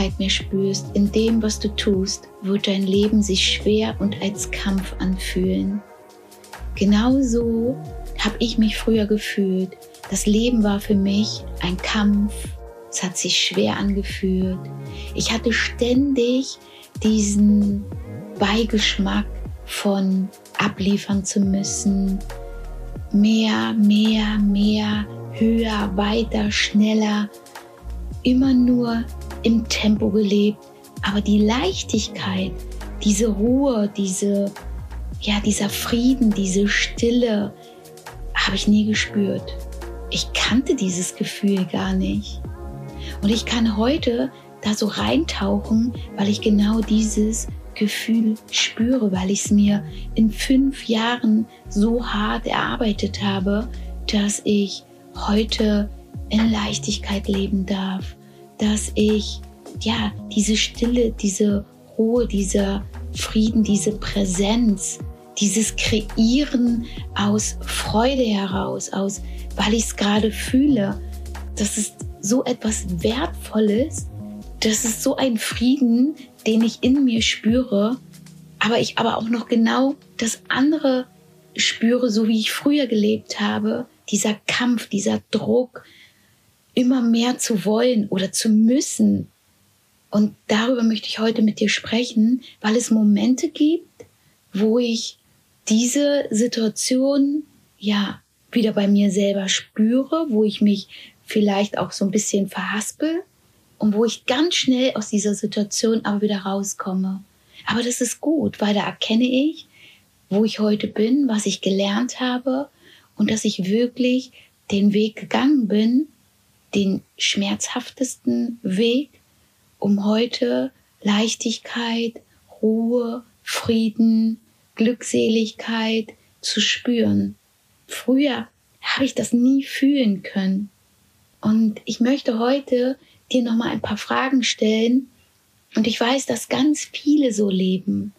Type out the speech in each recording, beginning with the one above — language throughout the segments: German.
Leichtigkeit mehr spürst in dem, was du tust, wird dein Leben sich schwer und als Kampf anfühlen. Genauso habe ich mich früher gefühlt. Das Leben war für mich ein Kampf. Es hat sich schwer angefühlt. Ich hatte ständig diesen Beigeschmack von abliefern zu müssen. Mehr, mehr, mehr, höher, weiter, schneller. Immer nur im Tempo gelebt. Aber die Leichtigkeit, diese Ruhe, diese, ja, dieser Frieden, diese Stille, habe ich nie gespürt. Ich kannte dieses Gefühl gar nicht. Und ich kann heute da so reintauchen, weil ich genau dieses Gefühl spüre, weil ich es mir in fünf Jahren so hart erarbeitet habe, dass ich heute in Leichtigkeit leben darf, dass ich ja diese Stille, diese Ruhe, dieser Frieden, diese Präsenz, dieses Kreieren aus Freude heraus, aus, weil ich es gerade fühle, das ist so etwas Wertvolles, das ist so ein Frieden, den ich in mir spüre, aber ich aber auch noch genau das andere spüre, so wie ich früher gelebt habe, dieser Kampf, dieser Druck, immer mehr zu wollen oder zu müssen. Und darüber möchte ich heute mit dir sprechen, weil es Momente gibt, wo ich diese Situation ja wieder bei mir selber spüre, wo ich mich vielleicht auch so ein bisschen verhaspel und wo ich ganz schnell aus dieser Situation aber wieder rauskomme. Aber das ist gut, weil da erkenne ich, wo ich heute bin, was ich gelernt habe und dass ich wirklich den Weg gegangen bin, den schmerzhaftesten Weg, um heute Leichtigkeit, Ruhe, Frieden, Glückseligkeit zu spüren. Früher habe ich das nie fühlen können. Und ich möchte heute dir noch mal ein paar Fragen stellen. Und ich weiß, dass ganz viele so leben.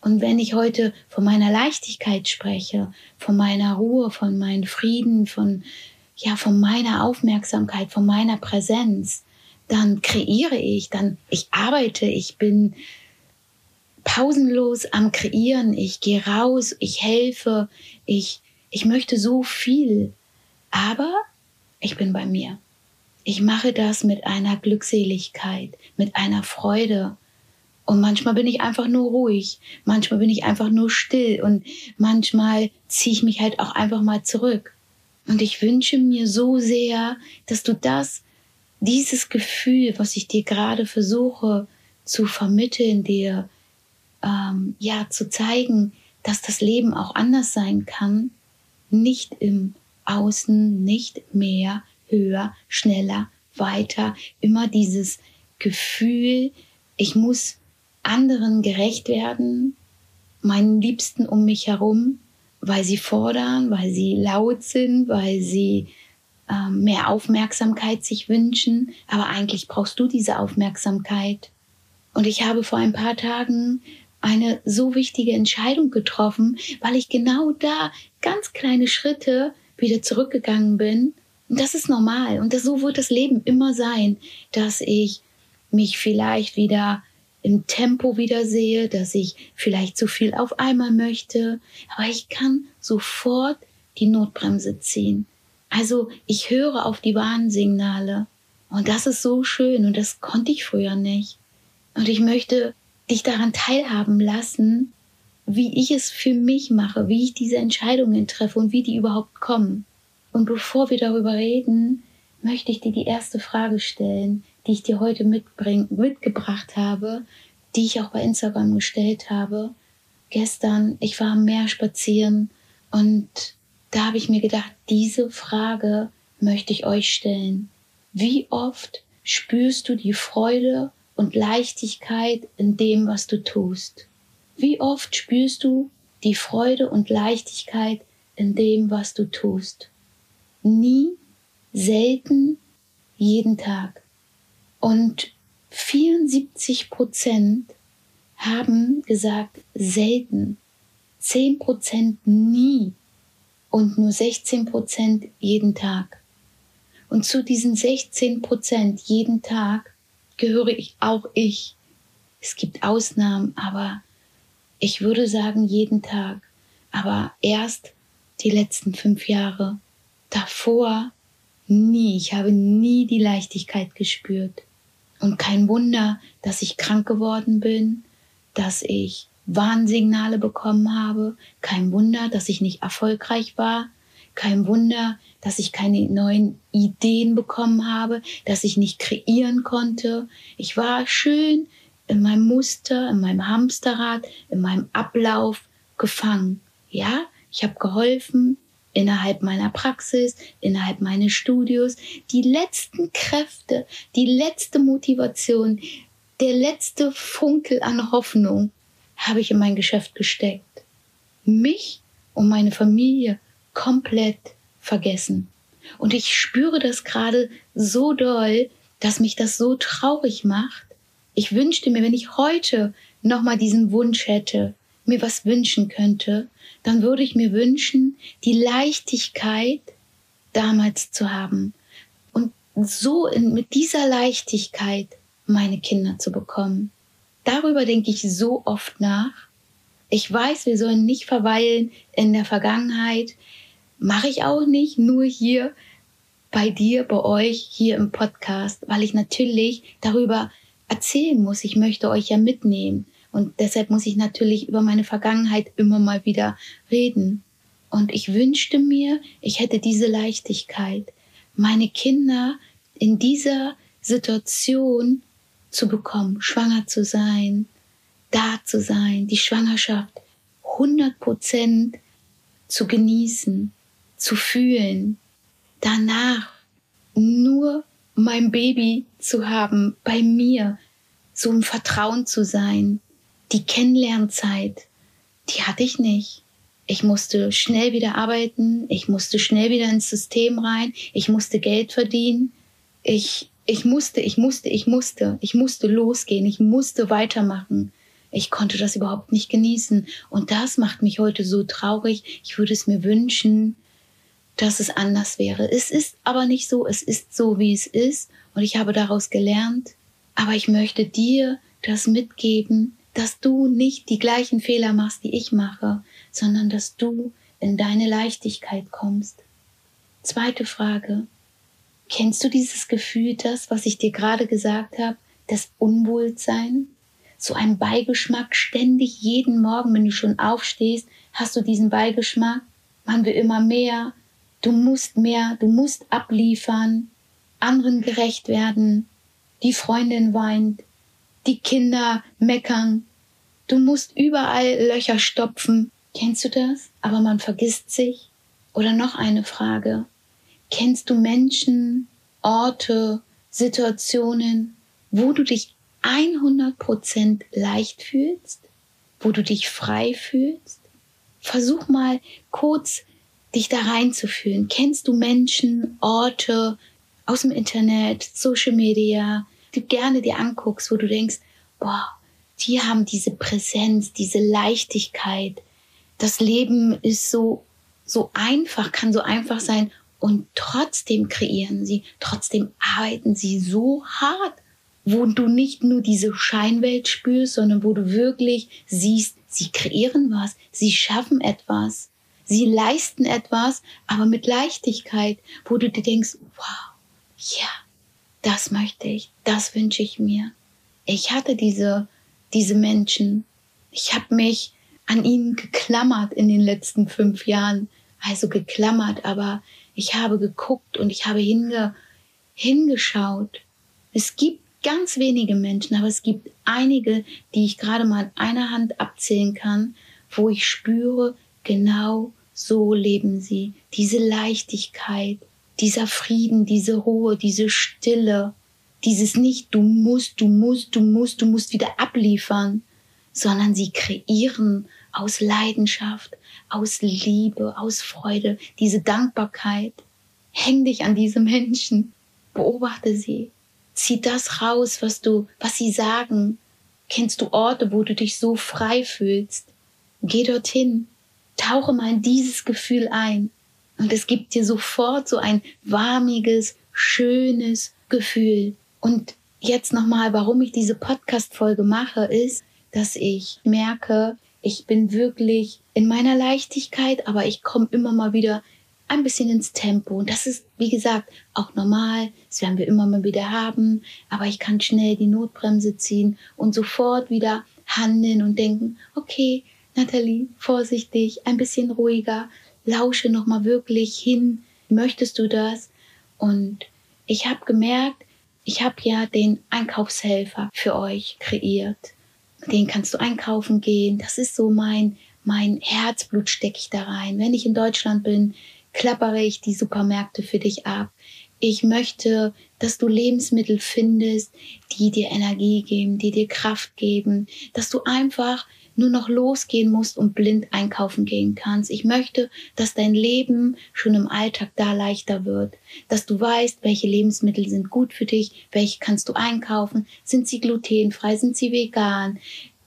Und wenn ich heute von meiner Leichtigkeit spreche, von meiner Ruhe, von meinem Frieden, von, ja, von meiner Aufmerksamkeit, von meiner Präsenz, dann kreiere ich, dann, ich arbeite, ich bin pausenlos am Kreieren, ich gehe raus, ich helfe, ich, ich möchte so viel. Aber ich bin bei mir. Ich mache das mit einer Glückseligkeit, mit einer Freude. Und manchmal bin ich einfach nur ruhig, manchmal bin ich einfach nur still und manchmal ziehe ich mich halt auch einfach mal zurück. Und ich wünsche mir so sehr, dass du das, dieses Gefühl, was ich dir gerade versuche zu vermitteln, dir ähm, ja zu zeigen, dass das Leben auch anders sein kann, nicht im Außen, nicht mehr, höher, schneller, weiter. Immer dieses Gefühl, ich muss anderen gerecht werden, meinen Liebsten um mich herum, weil sie fordern, weil sie laut sind, weil sie äh, mehr Aufmerksamkeit sich wünschen. Aber eigentlich brauchst du diese Aufmerksamkeit. Und ich habe vor ein paar Tagen eine so wichtige Entscheidung getroffen, weil ich genau da ganz kleine Schritte wieder zurückgegangen bin. Und das ist normal. Und das, so wird das Leben immer sein, dass ich mich vielleicht wieder im Tempo wieder sehe, dass ich vielleicht zu viel auf einmal möchte. Aber ich kann sofort die Notbremse ziehen. Also ich höre auf die Warnsignale. Und das ist so schön und das konnte ich früher nicht. Und ich möchte dich daran teilhaben lassen, wie ich es für mich mache, wie ich diese Entscheidungen treffe und wie die überhaupt kommen. Und bevor wir darüber reden, möchte ich dir die erste Frage stellen, die ich dir heute mitbring, mitgebracht habe, die ich auch bei Instagram gestellt habe. Gestern, ich war am Meer spazieren und da habe ich mir gedacht, diese Frage möchte ich euch stellen. Wie oft spürst du die Freude und Leichtigkeit in dem, was du tust? Wie oft spürst du die Freude und Leichtigkeit in dem, was du tust? Nie, selten, jeden Tag. Und 74 Prozent haben gesagt selten, 10 Prozent nie und nur 16 Prozent jeden Tag. Und zu diesen 16 Prozent jeden Tag gehöre ich auch ich. Es gibt Ausnahmen, aber ich würde sagen jeden Tag. Aber erst die letzten fünf Jahre. Davor nie. Ich habe nie die Leichtigkeit gespürt. Und kein Wunder, dass ich krank geworden bin, dass ich Warnsignale bekommen habe. Kein Wunder, dass ich nicht erfolgreich war. Kein Wunder, dass ich keine neuen Ideen bekommen habe, dass ich nicht kreieren konnte. Ich war schön in meinem Muster, in meinem Hamsterrad, in meinem Ablauf gefangen. Ja, ich habe geholfen innerhalb meiner Praxis, innerhalb meines Studios. Die letzten Kräfte, die letzte Motivation, der letzte Funkel an Hoffnung habe ich in mein Geschäft gesteckt. Mich und meine Familie komplett vergessen. Und ich spüre das gerade so doll, dass mich das so traurig macht. Ich wünschte mir, wenn ich heute nochmal diesen Wunsch hätte, mir was wünschen könnte, dann würde ich mir wünschen, die Leichtigkeit damals zu haben und so in, mit dieser Leichtigkeit meine Kinder zu bekommen. Darüber denke ich so oft nach. Ich weiß, wir sollen nicht verweilen in der Vergangenheit. Mache ich auch nicht, nur hier bei dir, bei euch, hier im Podcast, weil ich natürlich darüber erzählen muss. Ich möchte euch ja mitnehmen. Und deshalb muss ich natürlich über meine Vergangenheit immer mal wieder reden. Und ich wünschte mir, ich hätte diese Leichtigkeit, meine Kinder in dieser Situation zu bekommen, schwanger zu sein, da zu sein, die Schwangerschaft 100 Prozent zu genießen, zu fühlen, danach nur mein Baby zu haben, bei mir, so im Vertrauen zu sein, die Kennenlernzeit, die hatte ich nicht. Ich musste schnell wieder arbeiten, ich musste schnell wieder ins System rein, ich musste Geld verdienen, ich, ich musste, ich musste, ich musste, ich musste losgehen, ich musste weitermachen. Ich konnte das überhaupt nicht genießen. Und das macht mich heute so traurig. Ich würde es mir wünschen, dass es anders wäre. Es ist aber nicht so, es ist so, wie es ist. Und ich habe daraus gelernt. Aber ich möchte dir das mitgeben, dass du nicht die gleichen Fehler machst, die ich mache, sondern dass du in deine Leichtigkeit kommst. Zweite Frage. Kennst du dieses Gefühl, das, was ich dir gerade gesagt habe, das Unwohlsein? So ein Beigeschmack ständig jeden Morgen, wenn du schon aufstehst, hast du diesen Beigeschmack. Man will immer mehr. Du musst mehr, du musst abliefern, anderen gerecht werden. Die Freundin weint, die Kinder meckern. Du musst überall Löcher stopfen. Kennst du das? Aber man vergisst sich. Oder noch eine Frage. Kennst du Menschen, Orte, Situationen, wo du dich 100% leicht fühlst? Wo du dich frei fühlst? Versuch mal kurz dich da reinzufühlen. Kennst du Menschen, Orte aus dem Internet, Social Media, du gerne dir anguckst, wo du denkst, boah, die haben diese Präsenz, diese Leichtigkeit. Das Leben ist so, so einfach, kann so einfach sein und trotzdem kreieren sie, trotzdem arbeiten sie so hart, wo du nicht nur diese Scheinwelt spürst, sondern wo du wirklich siehst, sie kreieren was, sie schaffen etwas, sie leisten etwas, aber mit Leichtigkeit, wo du dir denkst, wow, ja, das möchte ich, das wünsche ich mir. Ich hatte diese, diese Menschen. Ich habe mich an ihnen geklammert in den letzten fünf Jahren. Also geklammert, aber ich habe geguckt und ich habe hinge, hingeschaut. Es gibt ganz wenige Menschen, aber es gibt einige, die ich gerade mal an einer Hand abzählen kann, wo ich spüre, genau so leben sie. Diese Leichtigkeit, dieser Frieden, diese Ruhe, diese Stille, dieses nicht, du musst, du musst, du musst, du musst wieder abliefern, sondern sie kreieren aus Leidenschaft, aus Liebe, aus Freude, diese Dankbarkeit. Häng dich an diese Menschen, beobachte sie, zieh das raus, was du, was sie sagen. Kennst du Orte, wo du dich so frei fühlst? Geh dorthin, tauche mal in dieses Gefühl ein. Und es gibt dir sofort so ein warmiges, schönes Gefühl. Und jetzt nochmal, warum ich diese Podcast-Folge mache, ist, dass ich merke, ich bin wirklich in meiner Leichtigkeit, aber ich komme immer mal wieder ein bisschen ins Tempo. Und das ist, wie gesagt, auch normal. Das werden wir immer mal wieder haben. Aber ich kann schnell die Notbremse ziehen und sofort wieder handeln und denken, okay, Nathalie, vorsichtig, ein bisschen ruhiger, lausche nochmal wirklich hin. Möchtest du das? Und ich habe gemerkt, ich habe ja den Einkaufshelfer für euch kreiert. Den kannst du einkaufen gehen. Das ist so mein, mein Herzblut stecke ich da rein. Wenn ich in Deutschland bin, klappere ich die Supermärkte für dich ab. Ich möchte, dass du Lebensmittel findest, die dir Energie geben, die dir Kraft geben, dass du einfach nur noch losgehen musst und blind einkaufen gehen kannst. Ich möchte, dass dein Leben schon im Alltag da leichter wird, dass du weißt, welche Lebensmittel sind gut für dich, welche kannst du einkaufen, sind sie glutenfrei, sind sie vegan,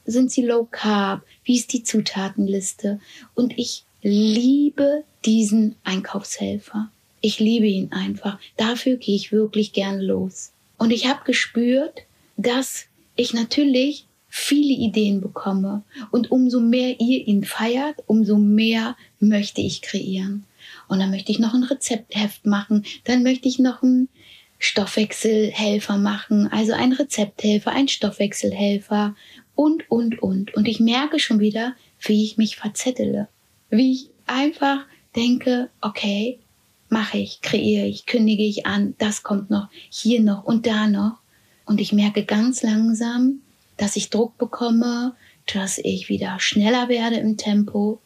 sind sie low carb, wie ist die Zutatenliste und ich liebe diesen Einkaufshelfer. Ich liebe ihn einfach. Dafür gehe ich wirklich gern los. Und ich habe gespürt, dass ich natürlich viele Ideen bekomme. Und umso mehr ihr ihn feiert, umso mehr möchte ich kreieren. Und dann möchte ich noch ein Rezeptheft machen. Dann möchte ich noch einen Stoffwechselhelfer machen. Also ein Rezepthelfer, ein Stoffwechselhelfer und, und, und. Und ich merke schon wieder, wie ich mich verzettele wie ich einfach denke, okay, mache ich, kreiere ich, kündige ich an, das kommt noch, hier noch und da noch. Und ich merke ganz langsam, dass ich Druck bekomme, dass ich wieder schneller werde im Tempo.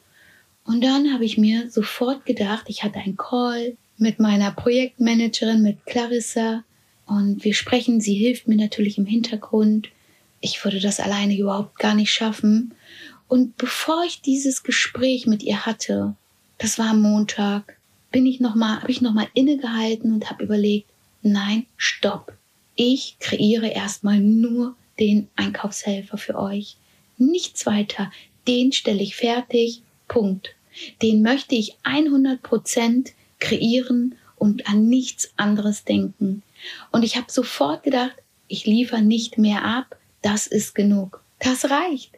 Und dann habe ich mir sofort gedacht, ich hatte einen Call mit meiner Projektmanagerin, mit Clarissa. Und wir sprechen, sie hilft mir natürlich im Hintergrund. Ich würde das alleine überhaupt gar nicht schaffen. Und bevor ich dieses Gespräch mit ihr hatte, das war am Montag, bin ich noch habe ich noch mal innegehalten und habe überlegt, nein, stopp. Ich kreiere erstmal nur den Einkaufshelfer für euch. Nichts weiter. Den stelle ich fertig. Punkt. Den möchte ich 100 Prozent kreieren und an nichts anderes denken. Und ich habe sofort gedacht, ich liefere nicht mehr ab. Das ist genug. Das reicht.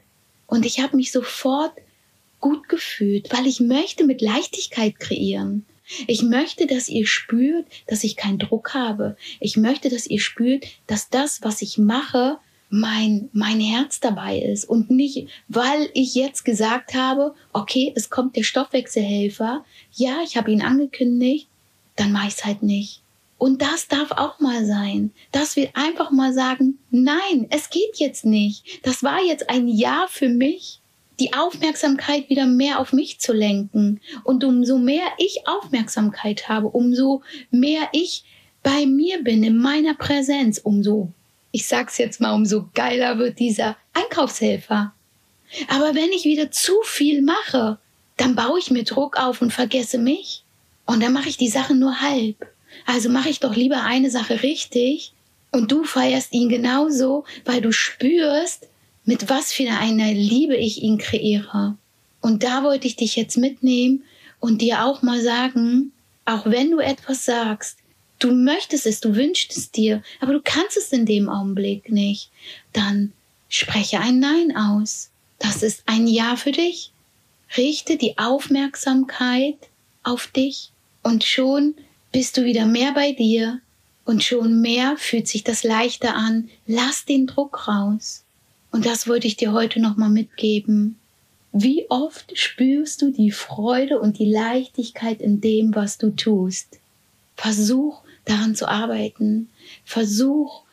Und ich habe mich sofort gut gefühlt, weil ich möchte mit Leichtigkeit kreieren. Ich möchte, dass ihr spürt, dass ich keinen Druck habe. Ich möchte, dass ihr spürt, dass das, was ich mache, mein, mein Herz dabei ist und nicht, weil ich jetzt gesagt habe, okay, es kommt der Stoffwechselhelfer, ja, ich habe ihn angekündigt, dann mache ich es halt nicht. Und das darf auch mal sein, dass wir einfach mal sagen, nein, es geht jetzt nicht. Das war jetzt ein Ja für mich, die Aufmerksamkeit wieder mehr auf mich zu lenken. Und umso mehr ich Aufmerksamkeit habe, umso mehr ich bei mir bin, in meiner Präsenz, umso, ich sag's jetzt mal, umso geiler wird dieser Einkaufshelfer. Aber wenn ich wieder zu viel mache, dann baue ich mir Druck auf und vergesse mich. Und dann mache ich die Sachen nur halb. Also mache ich doch lieber eine Sache richtig und du feierst ihn genauso, weil du spürst, mit was für einer Liebe ich ihn kreiere. Und da wollte ich dich jetzt mitnehmen und dir auch mal sagen, auch wenn du etwas sagst, du möchtest es, du wünschst es dir, aber du kannst es in dem Augenblick nicht, dann spreche ein Nein aus. Das ist ein Ja für dich. Richte die Aufmerksamkeit auf dich und schon bist du wieder mehr bei dir und schon mehr fühlt sich das leichter an. Lass den Druck raus. Und das wollte ich dir heute nochmal mitgeben. Wie oft spürst du die Freude und die Leichtigkeit in dem, was du tust? Versuch daran zu arbeiten. Versuch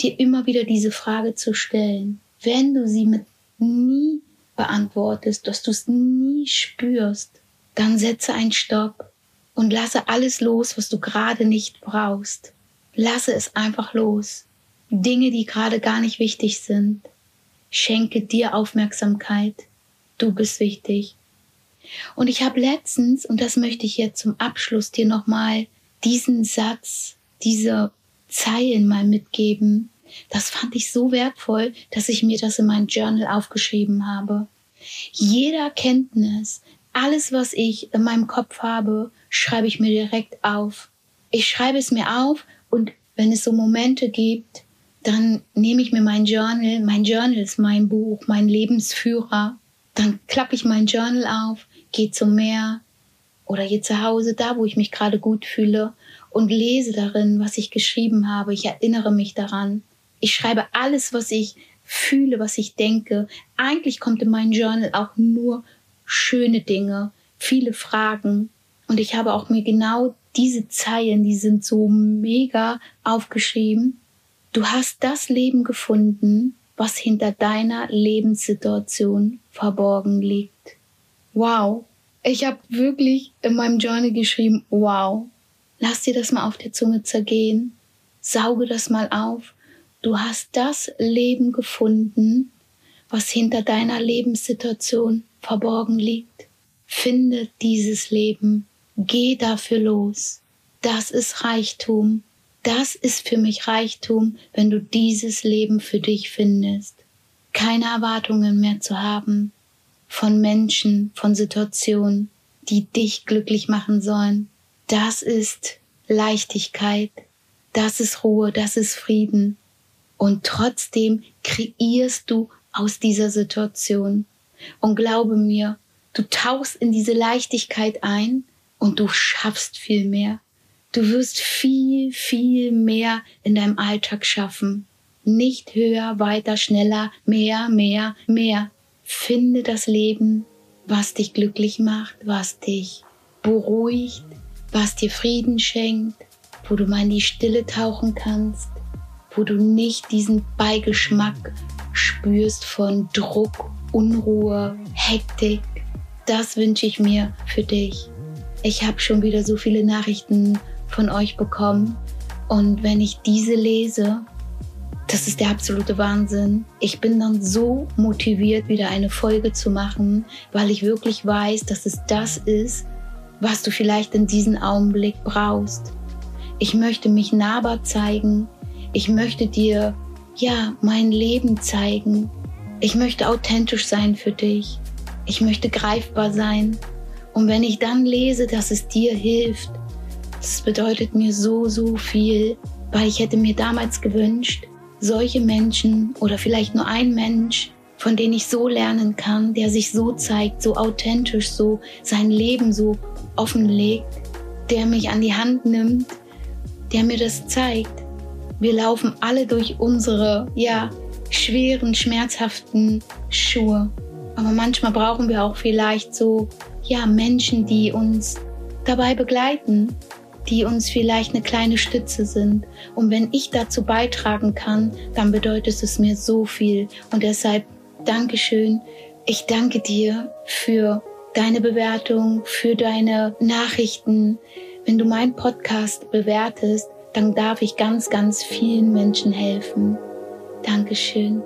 dir immer wieder diese Frage zu stellen. Wenn du sie mit nie beantwortest, dass du es nie spürst, dann setze einen Stopp und lasse alles los, was du gerade nicht brauchst. Lasse es einfach los. Dinge, die gerade gar nicht wichtig sind. Schenke dir Aufmerksamkeit. Du bist wichtig. Und ich habe letztens, und das möchte ich jetzt zum Abschluss dir nochmal, diesen Satz, diese Zeilen mal mitgeben. Das fand ich so wertvoll, dass ich mir das in mein Journal aufgeschrieben habe. Jeder Kenntnis, alles, was ich in meinem Kopf habe, schreibe ich mir direkt auf. Ich schreibe es mir auf und wenn es so Momente gibt, dann nehme ich mir mein Journal. Mein Journal ist mein Buch, mein Lebensführer. Dann klappe ich mein Journal auf, gehe zum Meer oder gehe zu Hause, da wo ich mich gerade gut fühle und lese darin, was ich geschrieben habe. Ich erinnere mich daran. Ich schreibe alles, was ich fühle, was ich denke. Eigentlich kommt in mein Journal auch nur schöne Dinge, viele Fragen. Und ich habe auch mir genau diese Zeilen, die sind so mega aufgeschrieben. Du hast das Leben gefunden, was hinter deiner Lebenssituation verborgen liegt. Wow. Ich habe wirklich in meinem Journal geschrieben, wow. Lass dir das mal auf der Zunge zergehen. Sauge das mal auf. Du hast das Leben gefunden, was hinter deiner Lebenssituation verborgen liegt. Finde dieses Leben. Geh dafür los. Das ist Reichtum. Das ist für mich Reichtum, wenn du dieses Leben für dich findest. Keine Erwartungen mehr zu haben von Menschen, von Situationen, die dich glücklich machen sollen. Das ist Leichtigkeit. Das ist Ruhe. Das ist Frieden. Und trotzdem kreierst du aus dieser Situation. Und glaube mir, du tauchst in diese Leichtigkeit ein und du schaffst viel mehr. Du wirst viel, viel mehr in deinem Alltag schaffen. Nicht höher, weiter, schneller, mehr, mehr, mehr. Finde das Leben, was dich glücklich macht, was dich beruhigt, was dir Frieden schenkt, wo du mal in die Stille tauchen kannst, wo du nicht diesen Beigeschmack spürst von Druck, Unruhe, Hektik. Das wünsche ich mir für dich. Ich habe schon wieder so viele Nachrichten von euch bekommen und wenn ich diese lese, das ist der absolute Wahnsinn. Ich bin dann so motiviert, wieder eine Folge zu machen, weil ich wirklich weiß, dass es das ist, was du vielleicht in diesem Augenblick brauchst. Ich möchte mich nahbar zeigen. Ich möchte dir, ja, mein Leben zeigen. Ich möchte authentisch sein für dich. Ich möchte greifbar sein. Und wenn ich dann lese, dass es dir hilft, das bedeutet mir so, so viel, weil ich hätte mir damals gewünscht, solche Menschen oder vielleicht nur ein Mensch, von denen ich so lernen kann, der sich so zeigt, so authentisch, so sein Leben so offenlegt, der mich an die Hand nimmt, der mir das zeigt. Wir laufen alle durch unsere, ja, schweren, schmerzhaften Schuhe. Aber manchmal brauchen wir auch vielleicht so, ja, Menschen, die uns dabei begleiten, die uns vielleicht eine kleine Stütze sind. Und wenn ich dazu beitragen kann, dann bedeutet es mir so viel. Und deshalb Dankeschön. Ich danke dir für deine Bewertung, für deine Nachrichten. Wenn du meinen Podcast bewertest, dann darf ich ganz, ganz vielen Menschen helfen. Dankeschön.